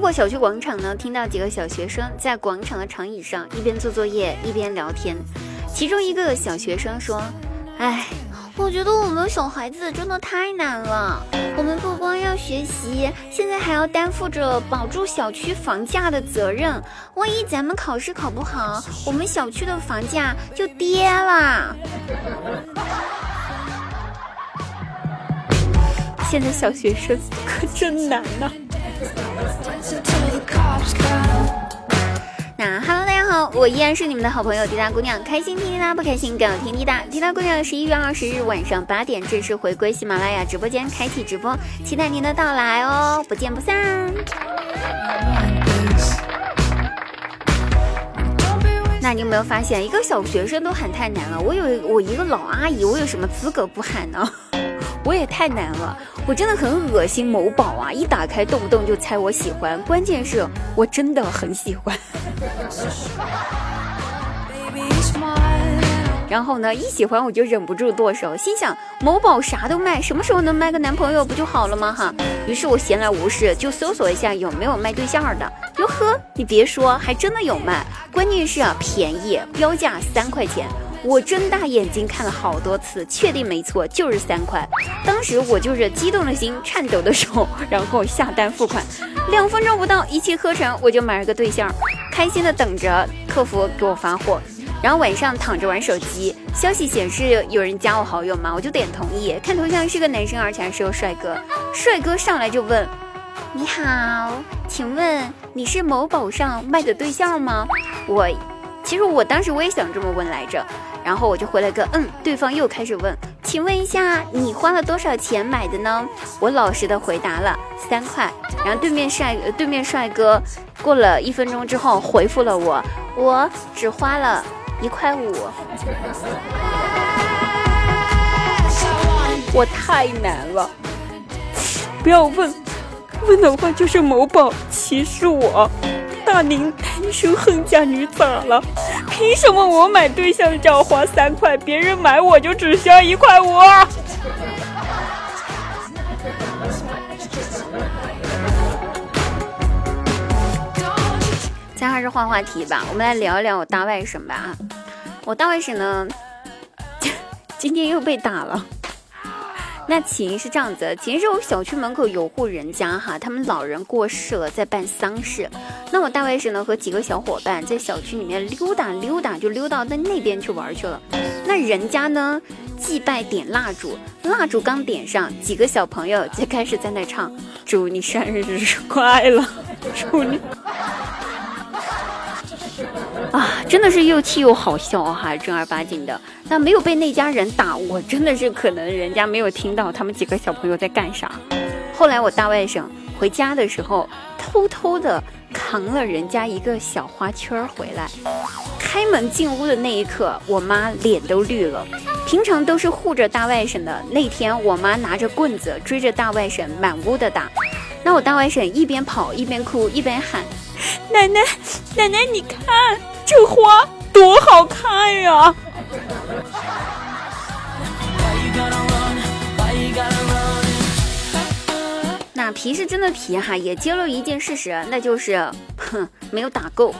路过小区广场呢，听到几个小学生在广场的长椅上一边做作业一边聊天。其中一个小学生说：“哎，我觉得我们小孩子真的太难了。我们不光要学习，现在还要担负着保住小区房价的责任。万一咱们考试考不好，我们小区的房价就跌了。”现在小学生可真难呐。那 Hello，大家好，我依然是你们的好朋友滴答姑娘，开心听滴答，不开心更要听滴答。滴答姑娘十一月二十日晚上八点正式回归喜马拉雅直播间，开启直播，期待您的到来哦，不见不散。那你有没有发现，一个小学生都喊太难了？我有我一个老阿姨，我有什么资格不喊呢？我也太难了，我真的很恶心某宝啊！一打开动不动就猜我喜欢，关键是我真的很喜欢。然后呢，一喜欢我就忍不住剁手，心想某宝啥都卖，什么时候能卖个男朋友不就好了吗？哈！于是我闲来无事就搜索一下有没有卖对象的。哟呵，你别说，还真的有卖，关键是啊便宜，标价三块钱。我睁大眼睛看了好多次，确定没错，就是三块。当时我就是激动的心，颤抖的手，然后下单付款。两分钟不到，一气呵成，我就买了个对象，开心的等着客服给我发货。然后晚上躺着玩手机，消息显示有人加我好友嘛，我就点同意。看头像是个男生，而且还是个帅哥。帅哥上来就问：“你好，请问你是某宝上卖的对象吗？”我，其实我当时我也想这么问来着。然后我就回了个嗯，对方又开始问，请问一下你花了多少钱买的呢？我老实的回答了三块。然后对面帅对面帅哥过了一分钟之后回复了我，我只花了一块五。我太难了，不要问，问的话就是某宝歧视我。大龄单身恨嫁女咋了？凭什么我买对象就要花三块，别人买我就只需要一块五？咱还是换话题吧，我们来聊一聊我大外甥吧。我大外甥呢，今天又被打了。那起因是这样子，起因是我小区门口有户人家哈，他们老人过世了，在办丧事。那我大外甥呢和几个小伙伴在小区里面溜达溜达，就溜到那那边去玩去了。那人家呢祭拜点蜡烛，蜡烛刚点上，几个小朋友就开始在那唱：“祝你生日快乐，祝你。”真的是又气又好笑哈，正儿八经的。那没有被那家人打，我真的是可能人家没有听到他们几个小朋友在干啥。后来我大外甥回家的时候，偷偷的扛了人家一个小花圈回来。开门进屋的那一刻，我妈脸都绿了。平常都是护着大外甥的，那天我妈拿着棍子追着大外甥满屋的打。那我大外甥一边跑一边哭一边喊：“奶奶，奶奶，你看这花多好看呀！”那皮是真的皮哈，也揭露一件事实，那就是，哼，没有打够，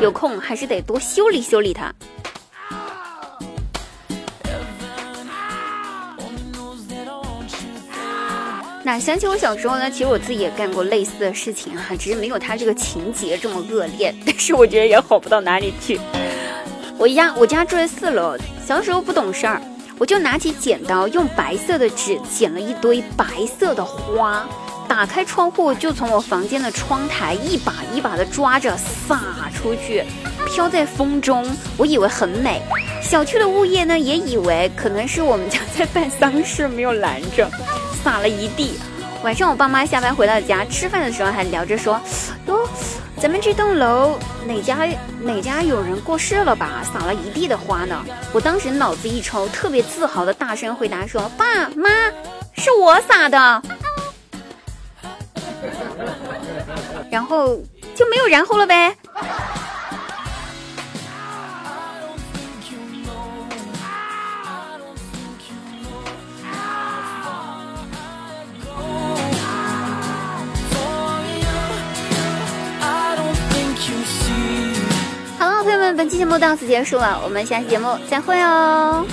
有空还是得多修理修理它。那想起我小时候呢，其实我自己也干过类似的事情哈，只是没有他这个情节这么恶劣，但是我觉得也好不到哪里去。我家我家住在四楼，小时候不懂事儿，我就拿起剪刀，用白色的纸剪了一堆白色的花，打开窗户就从我房间的窗台一把一把的抓着撒出去，飘在风中，我以为很美。小区的物业呢也以为可能是我们家在办丧事，没有拦着。撒了一地，晚上我爸妈下班回到家吃饭的时候还聊着说：“哟，咱们这栋楼哪家哪家有人过世了吧？撒了一地的花呢。”我当时脑子一抽，特别自豪的大声回答说：“爸妈，是我撒的。”然后就没有然后了呗。本期节目到此结束了，我们下期节目再会哦。